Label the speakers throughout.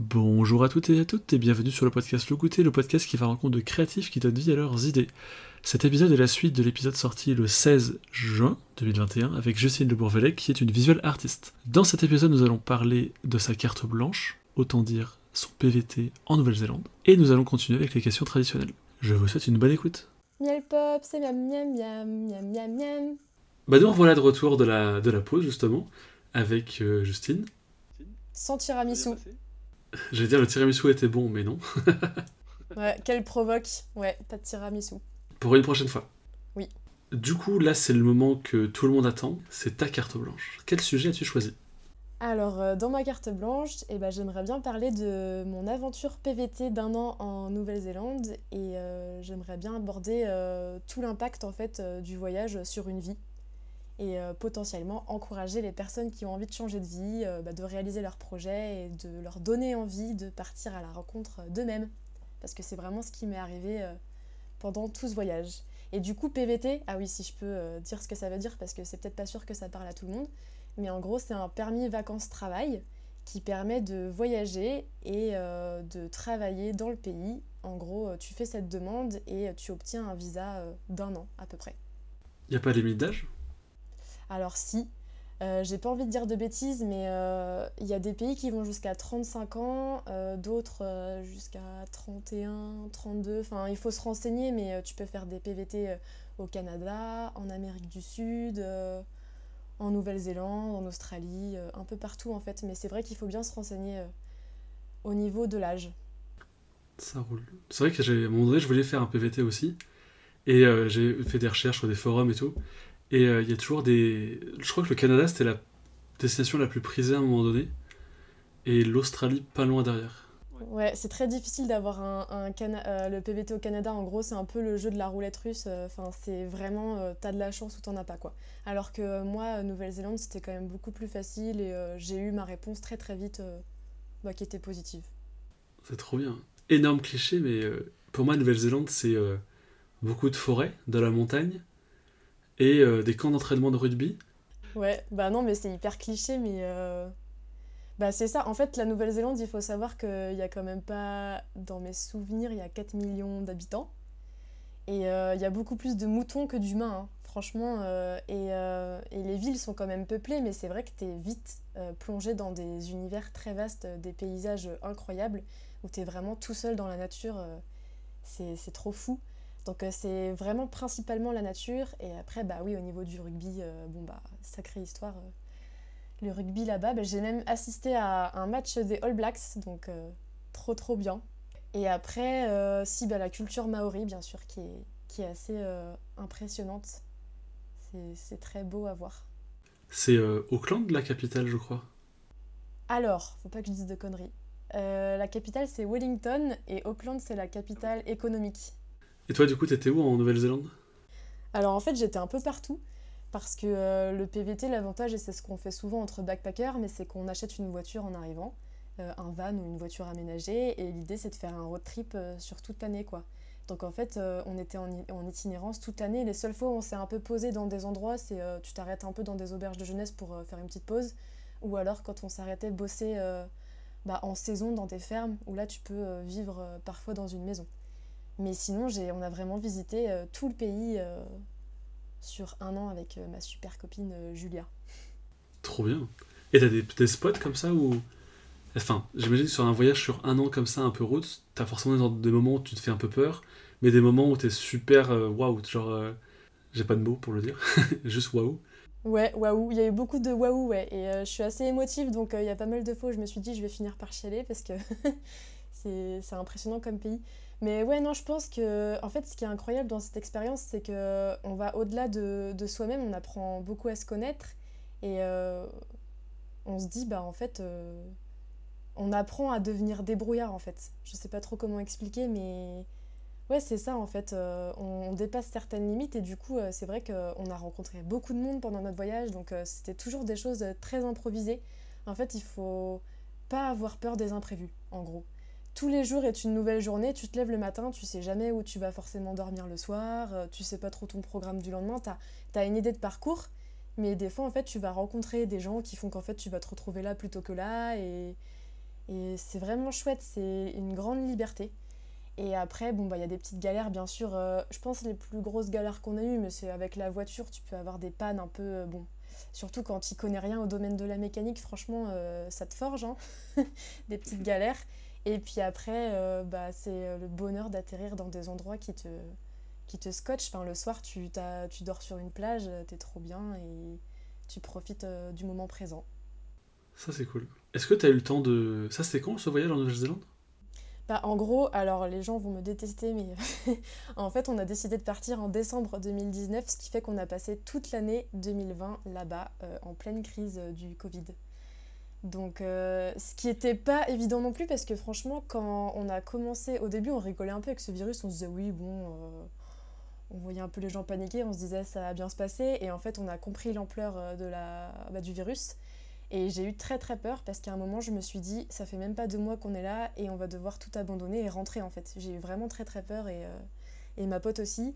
Speaker 1: Bonjour à toutes et à toutes et bienvenue sur le podcast Le Goûter, le podcast qui va rencontre de créatifs qui donnent vie à leurs idées. Cet épisode est la suite de l'épisode sorti le 16 juin 2021 avec Justine de Bourvelet qui est une visual artiste. Dans cet épisode, nous allons parler de sa carte blanche, autant dire son PVT en Nouvelle-Zélande, et nous allons continuer avec les questions traditionnelles. Je vous souhaite une bonne écoute.
Speaker 2: Miel pop, c'est miam miam miam miam miam miam.
Speaker 1: Bah nous revoilà de retour de la, de la pause justement avec euh, Justine.
Speaker 2: Sans tiramisu.
Speaker 1: J'allais dire le tiramisu était bon mais non.
Speaker 2: Ouais, qu'elle provoque. Ouais, pas de tiramisu.
Speaker 1: Pour une prochaine fois.
Speaker 2: Oui.
Speaker 1: Du coup là c'est le moment que tout le monde attend, c'est ta carte blanche. Quel sujet as-tu choisi?
Speaker 2: Alors, euh, dans ma carte blanche, eh ben, j'aimerais bien parler de mon aventure PVT d'un an en Nouvelle-Zélande et euh, j'aimerais bien aborder euh, tout l'impact en fait euh, du voyage sur une vie et euh, potentiellement encourager les personnes qui ont envie de changer de vie, euh, bah, de réaliser leurs projets et de leur donner envie de partir à la rencontre d'eux-mêmes. Parce que c'est vraiment ce qui m'est arrivé euh, pendant tout ce voyage. Et du coup, PVT, ah oui, si je peux euh, dire ce que ça veut dire, parce que c'est peut-être pas sûr que ça parle à tout le monde, mais en gros, c'est un permis vacances-travail qui permet de voyager et euh, de travailler dans le pays. En gros, euh, tu fais cette demande et tu obtiens un visa euh, d'un an à peu près.
Speaker 1: Y a pas de limite d'âge?
Speaker 2: Alors si, euh, j'ai pas envie de dire de bêtises, mais euh, il y a des pays qui vont jusqu'à 35 ans, euh, d'autres jusqu'à 31, 32. Enfin, il faut se renseigner, mais tu peux faire des PVT au Canada, en Amérique du Sud, en Nouvelle-Zélande, en Australie, un peu partout en fait. Mais c'est vrai qu'il faut bien se renseigner au niveau de l'âge.
Speaker 1: Ça roule. C'est vrai que à un je voulais faire un PVT aussi. Et j'ai fait des recherches sur des forums et tout. Et euh, il y a toujours des. Je crois que le Canada, c'était la destination la plus prisée à un moment donné. Et l'Australie, pas loin derrière.
Speaker 2: Ouais, c'est très difficile d'avoir un, un Cana- euh, le PVT au Canada. En gros, c'est un peu le jeu de la roulette russe. euh, Enfin, c'est vraiment euh, t'as de la chance ou t'en as pas quoi. Alors que euh, moi, euh, Nouvelle-Zélande, c'était quand même beaucoup plus facile et euh, j'ai eu ma réponse très très vite, euh, bah, qui était positive.
Speaker 1: C'est trop bien. Énorme cliché, mais euh, pour moi, Nouvelle-Zélande, c'est euh, beaucoup de forêts, de la montagne et euh, des camps d'entraînement de rugby.
Speaker 2: Ouais, bah non, mais c'est hyper cliché, mais euh, bah c'est ça. En fait, la Nouvelle-Zélande, il faut savoir qu'il y a quand même pas, dans mes souvenirs, il y a 4 millions d'habitants. Et euh, il y a beaucoup plus de moutons que d'humains, hein, franchement. et, et les villes sont quand même peuplées, mais c'est vrai que t'es vite euh, plongé dans des univers très vastes, des paysages incroyables, où t'es vraiment tout seul dans la nature. c'est trop fou. Donc euh, c'est vraiment principalement la nature. Et après, bah oui, au niveau du rugby, euh, bon bah, sacrée histoire. euh, le rugby là-bas, bah, j'ai même assisté à un match des All Blacks, donc trop trop bien. Et après, si, bah, la culture maori, bien sûr, qui est, qui est assez impressionnante. C'est- C'est très beau à voir.
Speaker 1: C'est euh, Auckland, la capitale, je crois?
Speaker 2: Alors, faut pas que je dise de conneries. Euh, la capitale, c'est Wellington, et Auckland, c'est la capitale économique.
Speaker 1: Et toi, du coup, t'étais où en Nouvelle-Zélande?
Speaker 2: Alors en fait, j'étais un peu partout parce que euh, le PVT, l'avantage, et c'est ce qu'on fait souvent entre backpackers, mais c'est qu'on achète une voiture en arrivant, euh, un van ou une voiture aménagée, et l'idée c'est de faire un road trip euh, sur toute l'année quoi. Donc en fait, on était en, itinérance toute l'année. Les seules fois où on s'est un peu posé dans des endroits, c'est tu t'arrêtes un peu dans des auberges de jeunesse pour faire une petite pause, ou alors quand on s'arrêtait bosser bah, en saison dans des fermes, où là tu peux vivre parfois dans une maison. Mais sinon, j'ai, on a vraiment visité euh, tout le pays euh, sur un an avec euh, ma super copine Julia.
Speaker 1: Trop bien. Et t'as des, des spots comme ça où. Enfin, j'imagine que sur un voyage sur un an comme ça, un peu route, t'as forcément des moments où tu te fais un peu peur, mais des moments où t'es super waouh, genre. J'ai pas de mots pour le dire, juste waouh.
Speaker 2: Ouais, waouh, il y a eu beaucoup de waouh, ouais. Et euh, je suis assez émotive, donc euh, il y a pas mal de fois où je me suis dit je vais finir par chialer parce que c'est c'est impressionnant comme pays. Mais ouais, non, je pense que, en fait, ce qui est incroyable dans cette expérience, c'est que on va au-delà de, soi-même, on apprend beaucoup à se connaître et euh, on se dit, bah en fait, euh, on apprend à devenir débrouillard en fait. Je sais pas trop comment expliquer, mais ouais, c'est ça en fait. Euh, on, on dépasse certaines limites et du coup, c'est vrai qu'on a rencontré beaucoup de monde pendant notre voyage, donc c'était toujours des choses très improvisées. En fait, il faut pas avoir peur des imprévus, en gros. Tous les jours est une nouvelle journée, tu te lèves le matin, tu sais jamais où tu vas forcément dormir le soir, euh, tu sais pas trop ton programme du lendemain, t'as as une idée de parcours, mais des fois en fait tu vas rencontrer des gens qui font qu'en fait tu vas te retrouver là plutôt que là et, Et c'est vraiment chouette, c'est une grande liberté. Et après, bon, bah, il y a des petites galères, bien sûr. Euh, je pense les plus grosses galères qu'on a eues, mais c'est avec la voiture, tu peux avoir des pannes un peu. Euh, bon, surtout quand tu connais rien au domaine de la mécanique, franchement, ça te forge, hein des petites galères. Et puis après, bah, c'est le bonheur d'atterrir dans des endroits qui te, qui te scotchent. Enfin, le soir, tu, tu dors sur une plage, t'es trop bien et tu profites du moment présent.
Speaker 1: Ça, c'est cool. Est-ce que tu as eu le temps de. Ça, c'était quand ce voyage en Nouvelle-Zélande?
Speaker 2: Bah, en gros, alors les gens vont me détester, mais en fait, on a décidé de partir en décembre 2019, ce qui fait qu'on a passé toute l'année 2020 là-bas, euh, en pleine crise euh, du Covid. Donc, euh, ce qui n'était pas évident non plus, parce que franchement, quand on a commencé, au début, on rigolait un peu avec ce virus, on se disait oui, bon, on voyait un peu les gens paniquer, on se disait ça va bien se passer, et en fait, on a compris l'ampleur de la, bah, du virus. Et j'ai eu très très peur parce qu'à un moment je me suis dit ça fait même pas deux mois qu'on est là et on va devoir tout abandonner et rentrer en fait. J'ai eu vraiment très très peur et, euh, et ma pote aussi.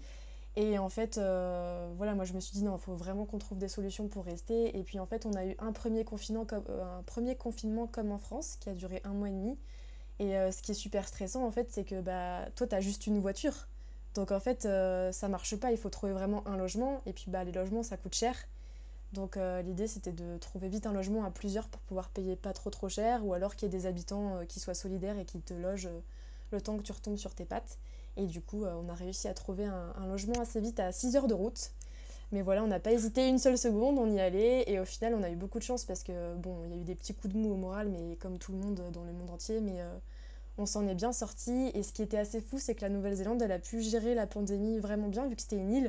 Speaker 2: Et en fait, euh, voilà, moi je me suis dit non, il faut vraiment qu'on trouve des solutions pour rester. Et puis en fait, on a eu un premier confinement comme, euh, un premier confinement comme en France qui a duré un mois et demi. Et ce qui est super stressant en fait, c'est que bah, toi tu as juste une voiture. Donc en fait, ça marche pas, il faut trouver vraiment un logement. Et puis bah, les logements ça coûte cher. Donc euh, l'idée c'était de trouver vite un logement à plusieurs pour pouvoir payer pas trop trop cher ou alors qu'il y ait des habitants euh, qui soient solidaires et qui te logent euh, le temps que tu retombes sur tes pattes. Et du coup on a réussi à trouver un, logement assez vite à 6 heures de route. Mais voilà, on n'a pas hésité une seule seconde, on y allait et au final on a eu beaucoup de chance parce que bon, il y a eu des petits coups de mou au moral, mais comme tout le monde dans le monde entier, mais on s'en est bien sorti. Et ce qui était assez fou, c'est que la Nouvelle-Zélande, elle a pu gérer la pandémie vraiment bien vu que c'était une île.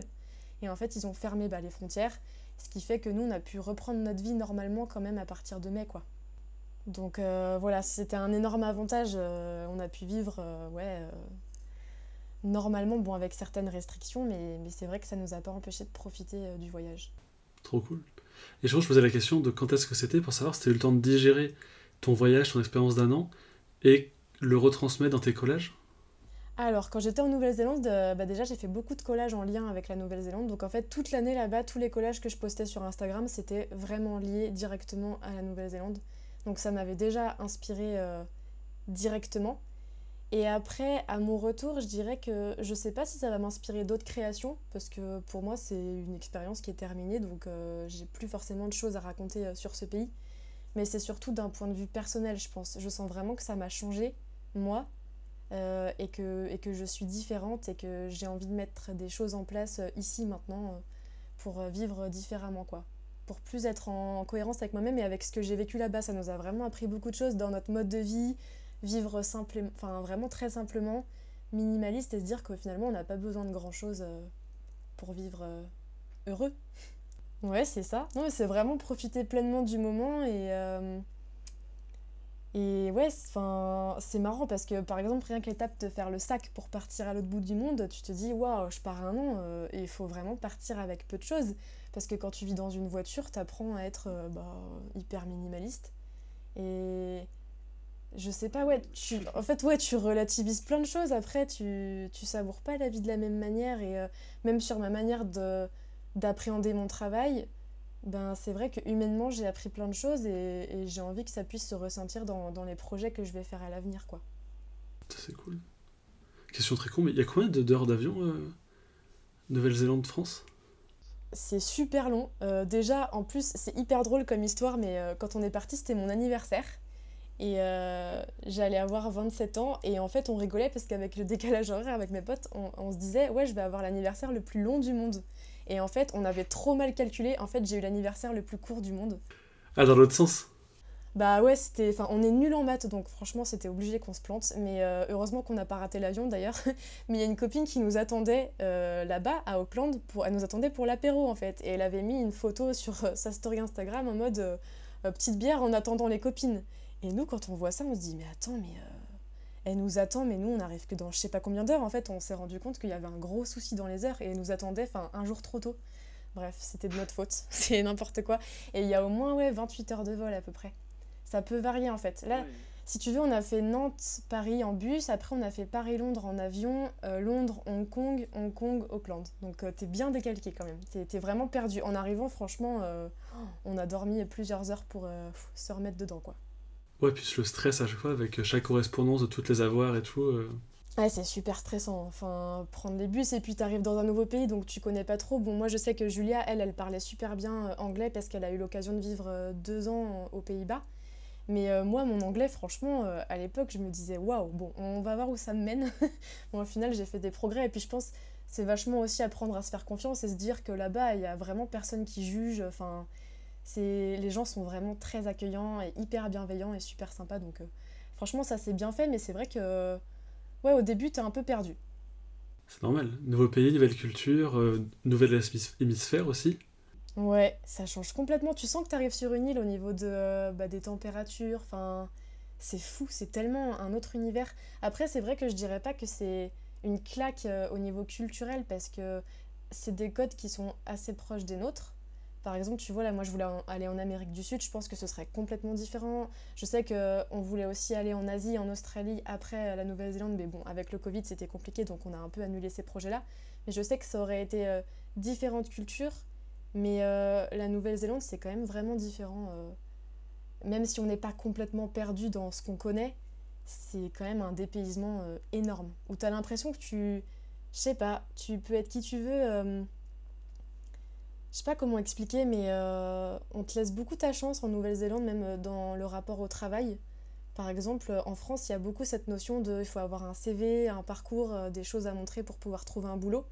Speaker 2: Et en fait, ils ont fermé bah, les frontières. Ce qui fait que nous, on a pu reprendre notre vie normalement quand même à partir de mai, quoi. Donc euh, voilà, c'était un énorme avantage. Euh, on a pu vivre, euh, ouais, normalement, bon, avec certaines restrictions, mais, mais c'est vrai que ça nous a pas empêché de profiter du voyage.
Speaker 1: Trop cool. Et je me posais la question de quand est-ce que c'était pour savoir si tu as eu le temps de digérer ton voyage, ton expérience d'un an, et le retransmettre dans tes collages?
Speaker 2: Alors, quand j'étais en Nouvelle-Zélande, euh, bah, déjà j'ai fait beaucoup de collages en lien avec la Nouvelle-Zélande. Donc en fait, toute l'année là-bas, tous les collages que je postais sur Instagram, c'était vraiment lié directement à la Nouvelle-Zélande. Donc ça m'avait déjà inspiré euh, directement. Et après, à mon retour, je dirais que je sais pas si ça va m'inspirer d'autres créations, parce que pour moi, c'est une expérience qui est terminée, donc euh, j'ai plus forcément de choses à raconter sur ce pays. Mais c'est surtout d'un point de vue personnel, je pense. Je sens vraiment que ça m'a changé, moi, euh, et, que, et que je suis différente et que j'ai envie de mettre des choses en place euh, ici maintenant euh, pour vivre différemment quoi. Pour plus être en cohérence avec moi-même et avec ce que j'ai vécu là-bas. Ça nous a vraiment appris beaucoup de choses dans notre mode de vie, vivre simplement, enfin vraiment très simplement, minimaliste et se dire que finalement on n'a pas besoin de grand-chose pour vivre heureux. Ouais, c'est ça. Non, c'est vraiment profiter pleinement du moment et et ouais, c'est marrant parce que par exemple, rien que l'étape de faire le sac pour partir à l'autre bout du monde, tu te dis waouh, je pars un an euh, et il faut vraiment partir avec peu de choses. Parce que quand tu vis dans une voiture, tu apprends à être euh, bah, hyper minimaliste. Et je sais pas, ouais, tu, en fait, ouais, tu relativises plein de choses. Après, tu, tu savoures pas la vie de la même manière. Et euh, même sur ma manière d'appréhender mon travail, ben, c'est vrai que humainement j'ai appris plein de choses et, j'ai envie que ça puisse se ressentir dans, dans, les projets que je vais faire à l'avenir. quoi.
Speaker 1: C'est cool. Question très con, mais il y a combien d'heures d'avion euh, Nouvelle-Zélande-France
Speaker 2: C'est super long. Euh, déjà, en plus, c'est hyper drôle comme histoire, mais quand on est parti, c'était mon anniversaire. Et j'allais avoir 27 ans. Et en fait, on rigolait parce qu'avec le décalage horaire avec mes potes, on, on se disait, ouais, je vais avoir l'anniversaire le plus long du monde. Et en fait, on avait trop mal calculé. En fait, j'ai eu l'anniversaire le plus court du monde.
Speaker 1: Ah, dans l'autre sens?
Speaker 2: Bah ouais, c'était. Enfin, on est nul en maths, donc franchement, c'était obligé qu'on se plante. Mais euh, heureusement qu'on n'a pas raté l'avion d'ailleurs. Mais il y a une copine qui nous attendait euh, là-bas, à Auckland. Pour... Elle nous attendait pour l'apéro en fait. Et elle avait mis une photo sur euh, sa story Instagram en mode petite bière en attendant les copines. Et nous, quand on voit ça, on se dit, mais attends, mais elle nous attend, mais nous, on n'arrive que dans je sais pas combien d'heures. En fait, on s'est rendu compte qu'il y avait un gros souci dans les heures et elle nous attendait un jour trop tôt. Bref, c'était de notre faute. C'est n'importe quoi. Et il y a au moins ouais, 28 heures de vol à peu près. Ça peut varier en fait. Là, si tu veux, on a fait Nantes-Paris en bus. Après, on a fait Paris-Londres en avion. Euh, Londres-Hong Kong, Hong Kong-Auckland. Donc, euh, t'es bien décalqué quand même. T'es vraiment perdu. En arrivant, franchement, euh, on a dormi plusieurs heures pour se remettre dedans quoi.
Speaker 1: Ouais, puis le stress à chaque fois avec chaque correspondance de toutes les avoirs et tout. euh.
Speaker 2: Ouais, c'est super stressant. Enfin, prendre les bus et puis t'arrives dans un nouveau pays donc tu connais pas trop. Bon, moi je sais que Julia, elle, elle parlait super bien euh, anglais parce qu'elle a eu l'occasion de vivre euh, deux ans euh, aux Pays-Bas. Mais euh, moi, mon anglais, franchement, euh, à l'époque, je me disais waouh, bon, on va voir où ça me mène. bon, au final, j'ai fait des progrès et puis je pense c'est vachement aussi apprendre à se faire confiance et se dire que là-bas, il y a vraiment personne qui juge. Enfin, les gens sont vraiment très accueillants et hyper bienveillants et super sympas. Donc, euh, franchement, ça c'est bien fait, mais c'est vrai que ouais, au début, t'es un peu perdu.
Speaker 1: C'est normal. Nouveau pays, nouvelle culture, euh, nouvelle hémis- hémisphère aussi.
Speaker 2: Ouais, ça change complètement. Tu sens que tu arrives sur une île au niveau de, euh, bah, des températures. Enfin, c'est fou, c'est tellement un autre univers. Après, c'est vrai que je dirais pas que c'est une claque euh, au niveau culturel parce que c'est des codes qui sont assez proches des nôtres. Par exemple, tu vois, là, moi, je voulais aller en Amérique du Sud. Je pense que ce serait complètement différent. Je sais que on voulait aussi aller en Asie, en Australie, après euh, la Nouvelle-Zélande. Mais bon, avec le Covid, c'était compliqué, donc on a un peu annulé ces projets-là. Mais je sais que ça aurait été euh, différentes cultures. Mais euh, la Nouvelle-Zélande, c'est quand même vraiment différent. euh. Même si on n'est pas complètement perdu dans ce qu'on connaît, c'est quand même un dépaysement euh, énorme. Où tu as l'impression que tu. Je sais pas, tu peux être qui tu veux. Je sais pas comment expliquer, mais euh, on te laisse beaucoup ta chance en Nouvelle-Zélande, même euh, dans le rapport au travail. Par exemple, euh, en France, il y a beaucoup cette notion de il faut avoir un CV, un parcours, des choses à montrer pour pouvoir trouver un boulot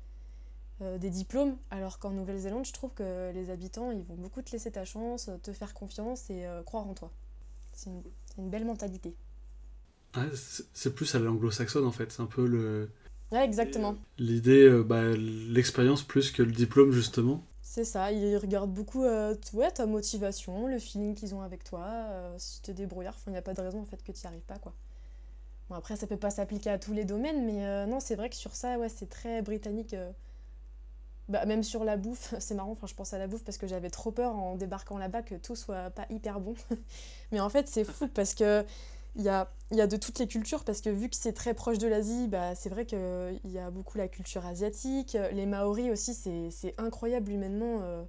Speaker 2: euh, des diplômes, alors qu'en Nouvelle-Zélande, je trouve que les habitants, ils vont beaucoup te laisser ta chance, te faire confiance et euh, croire en toi. C'est une, belle mentalité.
Speaker 1: Ouais, c'est plus à l'anglo-saxonne en fait. C'est un peu le
Speaker 2: Ouais, exactement.
Speaker 1: l'idée, bah, l'expérience plus que le diplôme justement.
Speaker 2: C'est ça, ils regardent beaucoup euh, ouais, ta motivation, le feeling qu'ils ont avec toi, euh, si tu es débrouillard, il n'y a pas de raison en fait que tu n'y arrives pas. quoi. Bon, après, ça peut pas s'appliquer à tous les domaines, mais euh, non, c'est vrai que sur ça, ouais, c'est très britannique. Bah, même sur la bouffe, c'est marrant, enfin, je pense à la bouffe parce que j'avais trop peur en débarquant là-bas que tout soit pas hyper bon. mais en fait, c'est fou parce que il y a, y a de toutes les cultures, parce que vu que c'est très proche de l'Asie, bah, c'est vrai qu'il y a beaucoup la culture asiatique. Les Maoris aussi, c'est incroyable humainement. euh.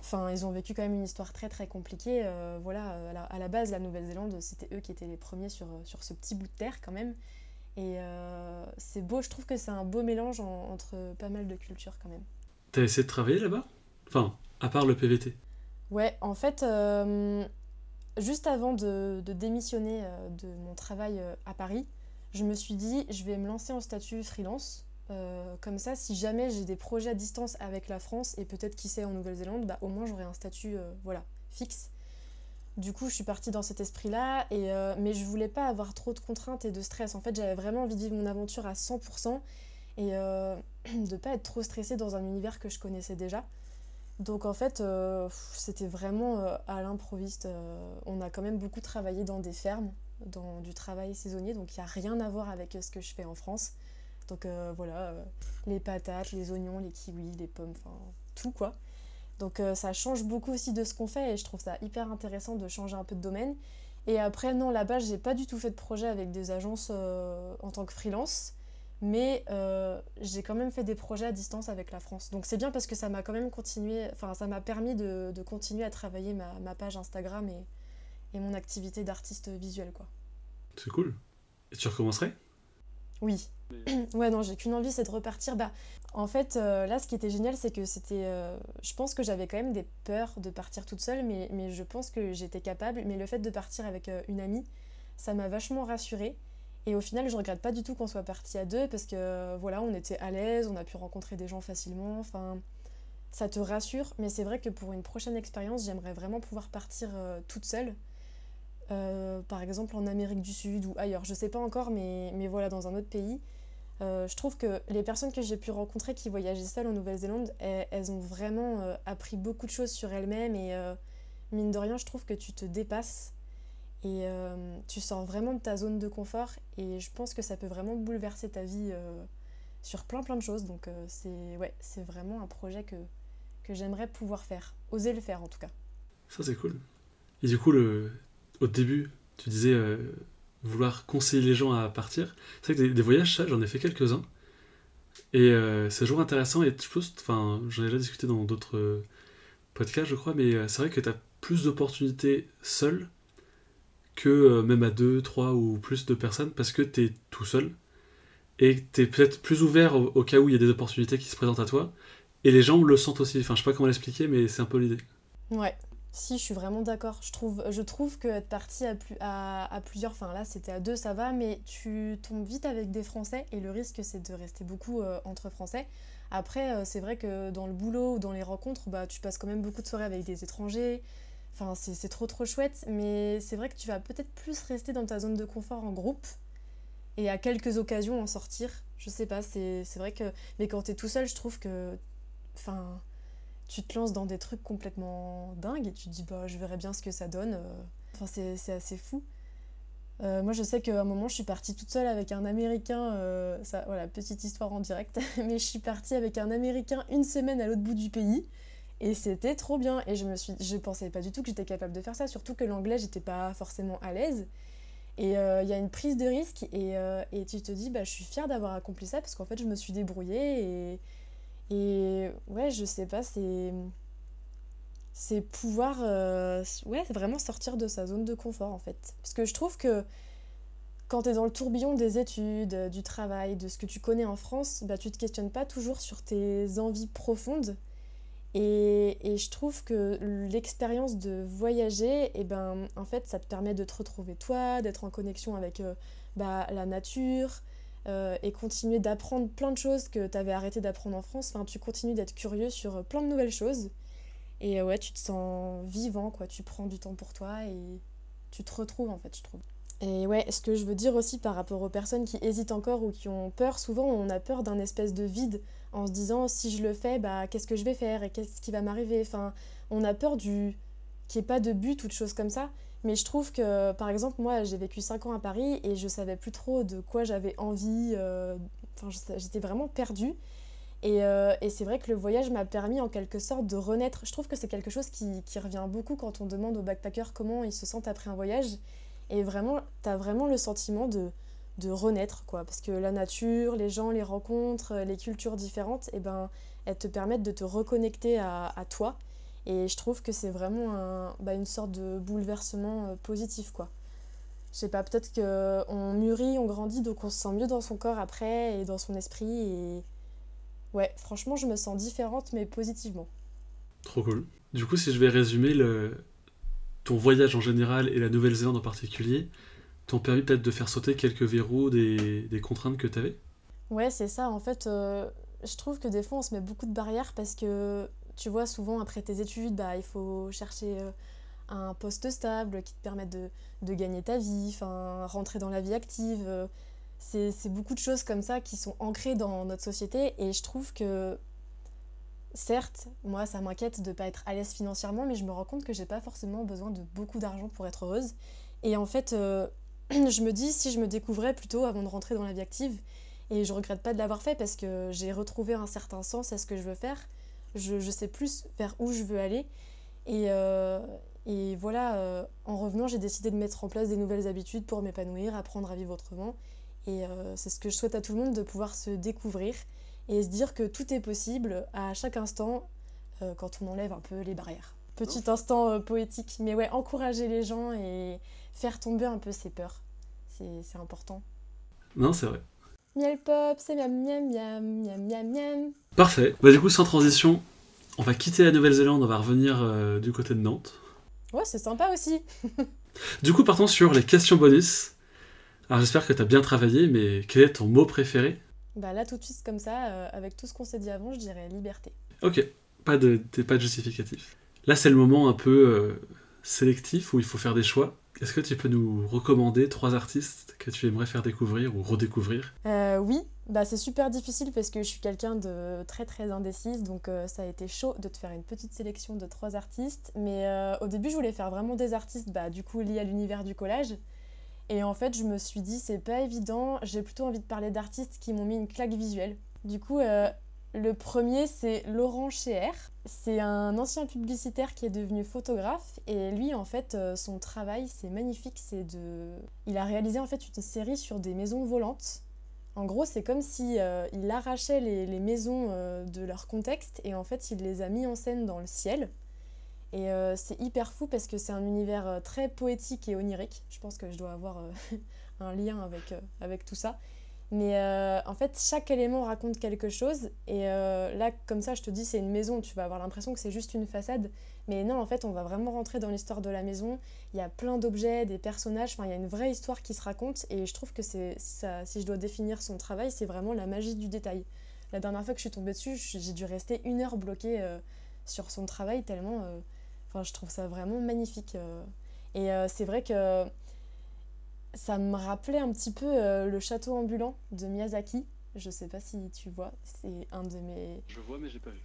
Speaker 2: Enfin, ils ont vécu quand même une histoire très très compliquée. euh, voilà, à la, à la base, la Nouvelle-Zélande, c'était eux qui étaient les premiers sur, sur ce petit bout de terre quand même. Et euh, c'est beau, je trouve que c'est un beau mélange en- entre pas mal de cultures quand même.
Speaker 1: T'as essayé de travailler là-bas? Enfin, à part le PVT.
Speaker 2: Ouais, en fait, euh, juste avant de, démissionner euh, de mon travail euh, à Paris, je me suis dit, je vais me lancer en statut freelance. Euh, comme ça, si jamais j'ai des projets à distance avec la France et peut-être qui sait en Nouvelle-Zélande, bah, au moins j'aurai un statut voilà, fixe. Du coup, je suis partie dans cet esprit-là, mais je voulais pas avoir trop de contraintes et de stress. En fait, j'avais vraiment envie de vivre mon aventure à 100% et de pas être trop stressée dans un univers que je connaissais déjà. Donc en fait, euh, c'était vraiment euh, à l'improviste. euh, on a quand même beaucoup travaillé dans des fermes, dans du travail saisonnier, donc il n'y a rien à voir avec ce que je fais en France. Donc voilà, les patates, les oignons, les kiwis, les pommes, enfin tout quoi. Donc ça change beaucoup aussi de ce qu'on fait et je trouve ça hyper intéressant de changer un peu de domaine. Et après, non, là-bas, j'ai pas du tout fait de projet avec des agences en tant que freelance, mais euh, j'ai quand même fait des projets à distance avec la France. Donc c'est bien parce que ça m'a quand même continué, enfin ça m'a permis de, de continuer à travailler ma, ma page Instagram et, et mon activité d'artiste visuel, quoi.
Speaker 1: C'est cool. Et tu recommencerais?
Speaker 2: Oui. ouais, non, j'ai qu'une envie, c'est de repartir. Bah, en fait, euh, là, ce qui était génial, c'est que c'était. euh, je pense que j'avais quand même des peurs de partir toute seule, mais, mais je pense que j'étais capable. Mais le fait de partir avec une amie, ça m'a vachement rassurée. Et au final, je regrette pas du tout qu'on soit parti à deux, parce que euh, voilà, on était à l'aise, on a pu rencontrer des gens facilement. Enfin, ça te rassure, mais c'est vrai que pour une prochaine expérience, j'aimerais vraiment pouvoir partir euh, toute seule. Euh, par exemple en Amérique du Sud ou ailleurs, je sais pas encore, mais, mais voilà, dans un autre pays. Je trouve que les personnes que j'ai pu rencontrer qui voyageaient seules en Nouvelle-Zélande, elles, elles ont vraiment appris beaucoup de choses sur elles-mêmes et mine de rien, je trouve que tu te dépasses et euh, tu sors vraiment de ta zone de confort et je pense que ça peut vraiment bouleverser ta vie euh, sur plein plein de choses. Donc euh, c'est ouais, c'est vraiment un projet que, que j'aimerais pouvoir faire, oser le faire en tout cas.
Speaker 1: Ça, c'est cool. Et du coup, le... au début, tu disais vouloir conseiller les gens à partir. C'est vrai que des, des voyages, ça, j'en ai fait quelques-uns. Et c'est toujours intéressant. Et je pense, enfin, j'en ai déjà discuté dans d'autres podcasts, je crois, mais c'est vrai que tu as plus d'opportunités seul que euh, même à deux, trois ou plus de personnes parce que tu es tout seul et tu es peut-être plus ouvert au, cas où il y a des opportunités qui se présentent à toi et les gens le sentent aussi. Enfin, je sais pas comment l'expliquer, mais c'est un peu l'idée.
Speaker 2: Ouais, si, je suis vraiment d'accord. Je trouve, je trouve que être parti à plusieurs, enfin là c'était à deux, ça va, mais tu tombes vite avec des Français et le risque c'est de rester beaucoup euh, entre Français. Après, euh, c'est vrai que dans le boulot ou dans les rencontres, bah, tu passes quand même beaucoup de soirées avec des étrangers. Enfin, c'est trop trop chouette, mais c'est vrai que tu vas peut-être plus rester dans ta zone de confort en groupe et à quelques occasions en sortir. Je sais pas, c'est vrai que. Mais quand t'es tout seul, je trouve que. Enfin tu te lances dans des trucs complètement dingues et tu te dis bah je verrai bien ce que ça donne. Euh. Enfin c'est assez fou. Euh, moi je sais qu'à un moment je suis partie toute seule avec un Américain, euh, ça, voilà petite histoire en direct, mais je suis partie avec un Américain une semaine à l'autre bout du pays et c'était trop bien et je me pensais pas du tout que j'étais capable de faire ça, surtout que l'anglais j'étais pas forcément à l'aise et il y a une prise de risque et, et, tu te dis bah je suis fière d'avoir accompli ça parce qu'en fait je me suis débrouillée et ouais, je sais pas, c'est. C'est pouvoir euh, vraiment sortir de sa zone de confort en fait. Parce que je trouve que quand tu es dans le tourbillon des études, du travail, de ce que tu connais en France, bah, tu te questionnes pas toujours sur tes envies profondes. Et, je trouve que l'expérience de voyager, et eh ben, en fait, ça te permet de te retrouver toi, d'être en connexion avec euh, bah, la nature, euh, et continuer d'apprendre plein de choses que tu avais arrêté d'apprendre en France. Enfin, tu continues d'être curieux sur euh, plein de nouvelles choses. Et ouais, tu te sens vivant, quoi. Tu prends du temps pour toi et tu te retrouves, en fait, je trouve. Et ouais, ce que je veux dire aussi par rapport aux personnes qui hésitent encore ou qui ont peur, souvent on a peur d'un espèce de vide en se disant si je le fais, bah qu'est-ce que je vais faire et qu'est-ce qui va m'arriver? Enfin, on a peur du qu'il n'y ait pas de but ou de choses comme ça. Mais je trouve que, par exemple, moi, j'ai vécu 5 ans à Paris et je savais plus trop de quoi j'avais envie. Euh, enfin, j'étais vraiment perdue. Et, euh, et c'est vrai que le voyage m'a permis en quelque sorte de renaître. Je trouve que c'est quelque chose qui, qui, revient beaucoup quand on demande aux backpackers comment ils se sentent après un voyage. Et vraiment, tu as vraiment le sentiment de, de renaître, quoi. Parce que la nature, les gens, les rencontres, les cultures différentes, et eh ben, elles te permettent de te reconnecter à, toi et je trouve que c'est vraiment bah, une sorte de bouleversement euh, positif, quoi. Je sais pas, peut-être qu'on mûrit, on grandit, donc on se sent mieux dans son corps après et dans son esprit. Et ouais, franchement, je me sens différente, mais positivement.
Speaker 1: Trop cool. Du coup, si je vais résumer, ton voyage en général et la Nouvelle-Zélande en particulier t'ont permis peut-être de faire sauter quelques verrous des, contraintes que tu avais
Speaker 2: Ouais, c'est ça. En fait, euh, je trouve que des fois, on se met beaucoup de barrières parce que tu vois, souvent après tes études, bah, il faut chercher euh, un poste stable qui te permette de, gagner ta vie, rentrer dans la vie active. Euh, c'est beaucoup de choses comme ça qui sont ancrées dans notre société et je trouve que certes, moi ça m'inquiète de ne pas être à l'aise financièrement, mais je me rends compte que j'ai pas forcément besoin de beaucoup d'argent pour être heureuse. Et en fait, je me dis si je me découvrais plutôt avant de rentrer dans la vie active, et je regrette pas de l'avoir fait parce que j'ai retrouvé un certain sens à ce que je veux faire je, sais plus vers où je veux aller. Et, euh, voilà, euh, en revenant, j'ai décidé de mettre en place des nouvelles habitudes pour m'épanouir, apprendre à vivre autrement. Et euh, c'est ce que je souhaite à tout le monde, de pouvoir se découvrir et se dire que tout est possible à chaque instant quand on enlève un peu les barrières. Petit instant poétique, mais ouais, encourager les gens et faire tomber un peu ses peurs. C'est important.
Speaker 1: Non, c'est vrai.
Speaker 2: Miel pop, c'est miam miam miam miam miam miam.
Speaker 1: Parfait. Bah du coup, sans transition, on va quitter la Nouvelle-Zélande, on va revenir euh, du côté de Nantes.
Speaker 2: Ouais, c'est sympa aussi.
Speaker 1: du coup, partons sur les questions bonus. Alors j'espère que tu as bien travaillé, mais quel est ton mot préféré?
Speaker 2: Bah là, tout de suite, comme ça, euh, avec tout ce qu'on s'est dit avant, je dirais liberté.
Speaker 1: Ok, pas de, pas de justificatif. Là, c'est le moment un peu euh, sélectif où il faut faire des choix. Est-ce que tu peux nous recommander trois artistes que tu aimerais faire découvrir ou redécouvrir?
Speaker 2: Euh, Oui, bah, c'est super difficile parce que je suis quelqu'un de très très indécise, donc euh, ça a été chaud de te faire une petite sélection de trois artistes. Mais au début, je voulais faire vraiment des artistes bah, du coup liés à l'univers du collage. Et en fait, je me suis dit, c'est pas évident, j'ai plutôt envie de parler d'artistes qui m'ont mis une claque visuelle. Du coup, le premier, c'est Laurent Chéer. C'est un ancien publicitaire qui est devenu photographe et lui, en fait, euh, son travail, c'est magnifique. C'est de, il a réalisé en fait une série sur des maisons volantes. En gros, c'est comme si euh, il arrachait les, maisons euh, de leur contexte et en fait, il les a mis en scène dans le ciel. Et c'est hyper fou parce que c'est un univers très poétique et onirique. Je pense que je dois avoir un lien avec, avec tout ça. Mais euh, en fait, chaque élément raconte quelque chose. Et euh, là, comme ça, je te dis, c'est une maison. Tu vas avoir l'impression que c'est juste une façade. Mais non, en fait, on va vraiment rentrer dans l'histoire de la maison. Il y a plein d'objets, des personnages. Enfin, il y a une vraie histoire qui se raconte. Et je trouve que c'est, si, je dois définir son travail, c'est vraiment la magie du détail. La dernière fois que je suis tombée dessus, j'ai dû rester une heure bloquée euh, sur son travail tellement. Enfin, je trouve ça vraiment magnifique. et c'est vrai que ça me rappelait un petit peu euh, le château ambulant de Miyazaki. Je sais pas si tu vois, c'est un de mes.
Speaker 1: Je vois, mais j'ai pas vu.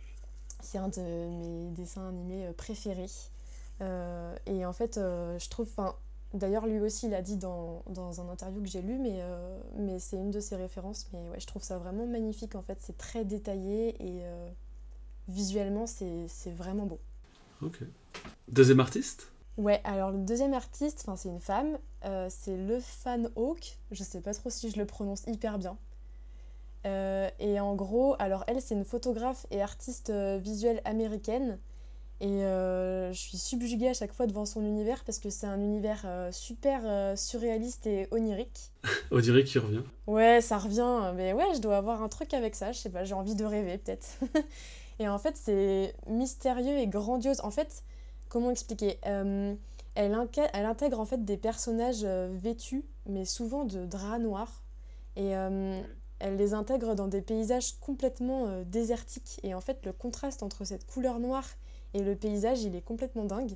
Speaker 2: C'est un de mes dessins animés euh, préférés. Euh, et en fait, je trouve. D'ailleurs, lui aussi, il a dit dans, dans un interview que j'ai lu, mais, mais c'est une de ses références. Mais ouais, je trouve ça vraiment magnifique. En fait, c'est très détaillé et visuellement, c'est vraiment beau.
Speaker 1: Ok. Deuxième artiste?
Speaker 2: Ouais, alors le deuxième artiste, enfin c'est une femme, euh, c'est Le Fan Hawk. Je sais pas trop si je le prononce hyper bien. Euh, et en gros, alors elle, c'est une photographe et artiste euh, visuelle américaine. Et je suis subjuguée à chaque fois devant son univers parce que c'est un univers super surréaliste et onirique.
Speaker 1: onirique qui revient.
Speaker 2: Ouais, ça revient. Mais ouais, je dois avoir un truc avec ça. Je sais pas, j'ai envie de rêver peut-être. et en fait, c'est mystérieux et grandiose. En fait, comment expliquer euh, elle, intègre en fait des personnages euh, vêtus, mais souvent de draps noirs. Et euh, elle les intègre dans des paysages complètement désertiques. Et en fait, le contraste entre cette couleur noire et le paysage, il est complètement dingue.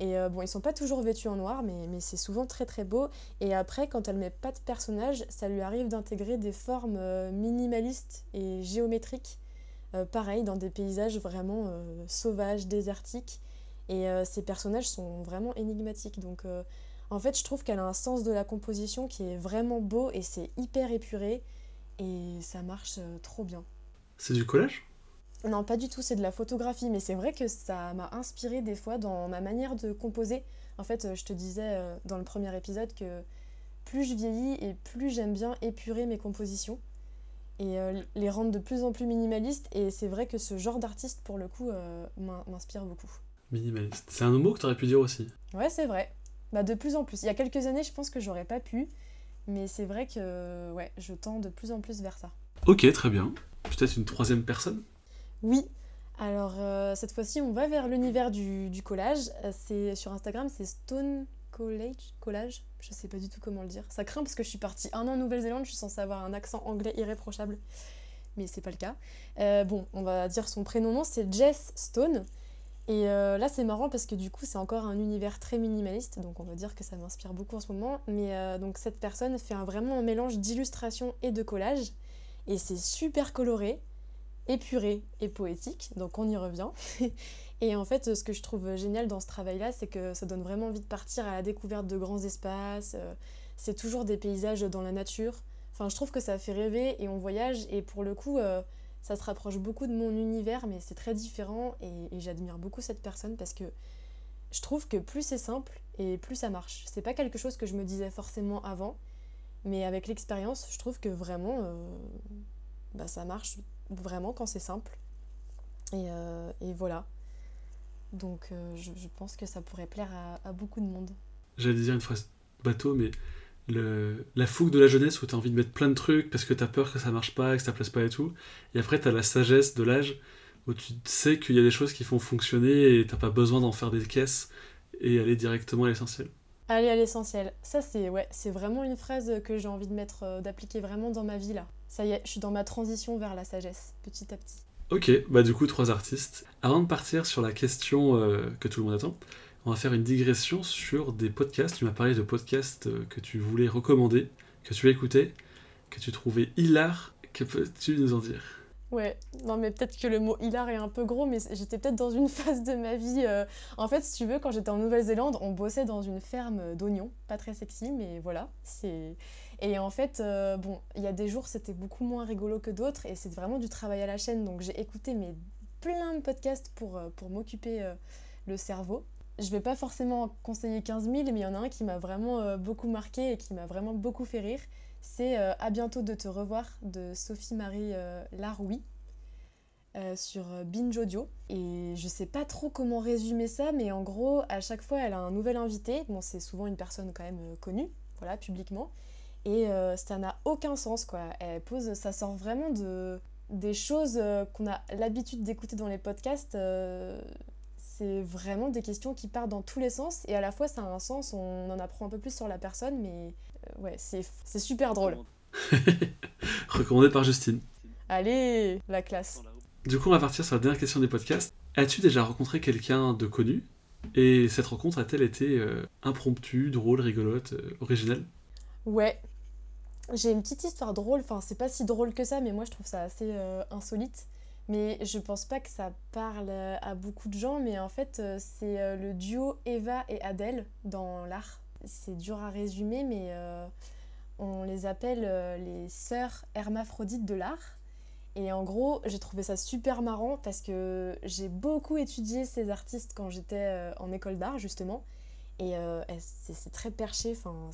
Speaker 2: Et bon, ils sont pas toujours vêtus en noir, mais, c'est souvent très très beau. Et après, quand elle met pas de personnages, ça lui arrive d'intégrer des formes minimalistes et géométriques, pareil, dans des paysages vraiment sauvages, désertiques. Et euh, ces personnages sont vraiment énigmatiques. Donc euh, en fait, je trouve qu'elle a un sens de la composition qui est vraiment beau et c'est hyper épuré. Et ça marche euh, trop bien.
Speaker 1: C'est du collage?
Speaker 2: Non, pas du tout, c'est de la photographie. Mais c'est vrai que ça m'a inspiré des fois dans ma manière de composer. En fait, je te disais dans le premier épisode que plus je vieillis et plus j'aime bien épurer mes compositions et les rendre de plus en plus minimalistes. Et c'est vrai que ce genre d'artiste, pour le coup, m'inspire beaucoup.
Speaker 1: Minimaliste. C'est un mot que tu aurais pu dire aussi.
Speaker 2: Ouais, c'est vrai. Bah, de plus en plus. Il y a quelques années, je pense que j'aurais pas pu. Mais c'est vrai que ouais, je tends de plus en plus vers ça.
Speaker 1: Ok, très bien. Peut-être une troisième personne?
Speaker 2: Oui. Alors, euh, cette fois-ci, on va vers l'univers du, du, collage. C'est Sur Instagram, c'est Stone College, collage, je sais pas du tout comment le dire. Ça craint parce que je suis partie un an en Nouvelle-Zélande, je suis censée avoir un accent anglais irréprochable, mais c'est pas le cas. Euh, bon, on va dire son prénom, non, c'est Jess Stone. Et euh, là, c'est marrant parce que du coup, c'est encore un univers très minimaliste, donc on va dire que ça m'inspire beaucoup en ce moment. Mais euh, donc, cette personne fait un, vraiment un mélange d'illustration et de collage, et c'est super coloré, épuré et poétique, donc on y revient. et en fait, ce que je trouve génial dans ce travail-là, c'est que ça donne vraiment envie de partir à la découverte de grands espaces. Euh, c'est toujours des paysages dans la nature. Enfin, je trouve que ça fait rêver et on voyage, et pour le coup ça se rapproche beaucoup de mon univers, mais c'est très différent et, j'admire beaucoup cette personne parce que je trouve que plus c'est simple et plus ça marche. C'est pas quelque chose que je me disais forcément avant, mais avec l'expérience, je trouve que vraiment euh, bah, ça marche vraiment quand c'est simple. Et, euh, voilà. Donc euh, je, pense que ça pourrait plaire à, à beaucoup de monde.
Speaker 1: J'allais dire une phrase bateau, mais le, la fougue de la jeunesse où tu as envie de mettre plein de trucs parce que tu as peur que ça marche pas, que ça plaise pas et tout. Et après, tu as la sagesse de l'âge où tu sais qu'il y a des choses qui font fonctionner et t'as pas besoin d'en faire des caisses et aller directement à l'essentiel.
Speaker 2: Aller à l'essentiel. Ça, c'est ouais, c'est vraiment une phrase que j'ai envie de mettre, euh, d'appliquer vraiment dans ma vie là. Ça y est, je suis dans ma transition vers la sagesse, petit à petit.
Speaker 1: Ok, bah du coup, trois artistes. Avant de partir sur la question euh, que tout le monde attend, on va faire une digression sur des podcasts. Tu m'as parlé de podcasts euh, que tu voulais recommander, que tu écouté, que tu trouvais hilar. Que peux-tu nous en dire?
Speaker 2: Ouais, non mais peut-être que le mot hilar est un peu gros, mais j'étais peut-être dans une phase de ma vie. Euh, en fait, si tu veux, quand j'étais en Nouvelle-Zélande, on bossait dans une ferme d'oignons, pas très sexy, mais voilà. Et en fait, euh, bon, il y a des jours c'était beaucoup moins rigolo que d'autres, et c'est vraiment du travail à la chaîne, donc j'ai écouté mais plein de podcasts pour, pour m'occuper le cerveau je vais pas forcément conseiller 15 000, mais il y en a un qui m'a vraiment euh, beaucoup marqué et qui m'a vraiment beaucoup fait rire. C'est euh, À bientôt de te revoir de Sophie-Marie euh, Laroui. sur Binge Audio. Et je sais pas trop comment résumer ça, mais en gros, à chaque fois, elle a un nouvel invité. Bon, c'est souvent une personne quand même connue, voilà, publiquement. Et ça n'a aucun sens, quoi. Elle pose, ça sort vraiment de des choses qu'on a l'habitude d'écouter dans les podcasts. C'est vraiment des questions qui partent dans tous les sens et à la fois ça a un sens, on en apprend un peu plus sur la personne, mais ouais, c'est super drôle.
Speaker 1: Recommandé par Justine.
Speaker 2: Allez, la classe.
Speaker 1: Du coup, on va partir sur la dernière question des podcasts. As-tu déjà rencontré quelqu'un de connu? Et cette rencontre a-t-elle été euh, impromptue, drôle, rigolote, euh, originale?
Speaker 2: Ouais. J'ai une petite histoire drôle, enfin c'est pas si drôle que ça, mais moi je trouve ça assez euh, insolite. Mais je pense pas que ça parle à beaucoup de gens, mais en fait c'est le duo Eva et Adèle dans l'art. C'est dur à résumer, mais on les appelle les sœurs hermaphrodites de l'art. Et en gros, j'ai trouvé ça super marrant parce que j'ai beaucoup étudié ces artistes quand j'étais euh, en école d'art, justement. Et euh, c'est très perché, enfin,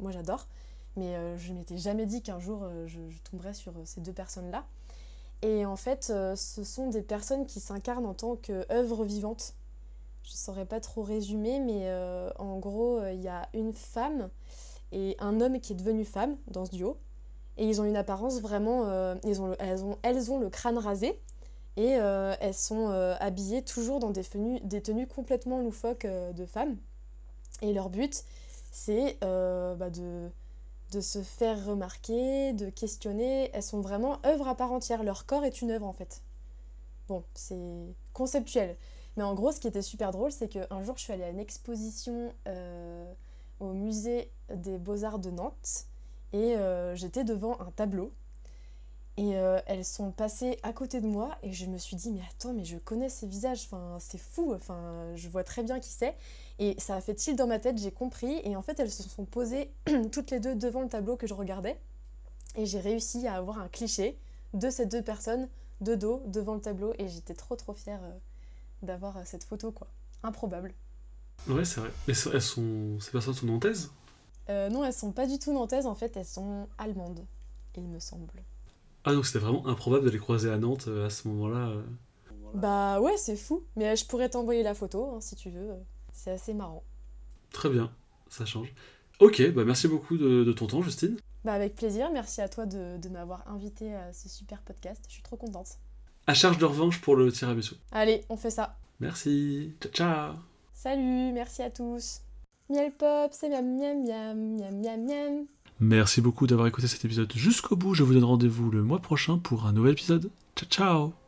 Speaker 2: moi j'adore. Mais euh, je m'étais jamais dit qu'un jour je, tomberais sur ces deux personnes-là. Et en fait, ce sont des personnes qui s'incarnent en tant qu'œuvres vivantes. Je ne saurais pas trop résumer, mais en gros, il y a une femme et un homme qui est devenu femme dans ce duo. Et ils ont une apparence vraiment. Euh, ils ont elles, ont, le crâne rasé et euh, elles sont euh, habillées toujours dans des tenues, des tenues complètement loufoques de femmes. Et leur but, c'est bah de, de se faire remarquer, de questionner. Elles sont vraiment œuvres à part entière. Leur corps est une œuvre en fait. Bon, c'est conceptuel. Mais en gros, ce qui était super drôle, c'est qu'un jour, je suis allée à une exposition au musée des beaux-arts de Nantes et euh, j'étais devant un tableau. Et euh, elles sont passées à côté de moi et je me suis dit mais attends mais je connais ces visages, enfin c'est fou, enfin je vois très bien qui c'est. Et ça a fait tilt dans ma tête, j'ai compris et en fait elles se sont posées toutes les deux devant le tableau que je regardais et j'ai réussi à avoir un cliché de ces deux personnes de dos devant le tableau et j'étais trop trop fière euh, d'avoir cette photo quoi. Improbable.
Speaker 1: Ouais c'est vrai. Mais elles sont... ces personnes sont nantaises?
Speaker 2: Euh, non, elles sont pas du tout nantaises, en fait, elles sont allemandes, il me semble.
Speaker 1: Ah, donc c'était vraiment improbable de les croiser à Nantes euh, à ce moment-là euh.
Speaker 2: Bah ouais, c'est fou. Mais je pourrais t'envoyer la photo, hein, si tu veux. C'est assez marrant.
Speaker 1: Très bien, ça change. Ok, bah merci beaucoup de, ton temps, Justine.
Speaker 2: Bah avec plaisir, merci à toi de, de m'avoir invité à ce super podcast, je suis trop contente.
Speaker 1: À charge de revanche pour le tiramisu.
Speaker 2: Allez, on fait ça.
Speaker 1: Merci, ciao ciao
Speaker 2: Salut, merci à tous Miel pop, c'est miam miam miam miam miam miam.
Speaker 1: Merci beaucoup d'avoir écouté cet épisode jusqu'au bout. Je vous donne rendez-vous le mois prochain pour un nouvel épisode. Ciao ciao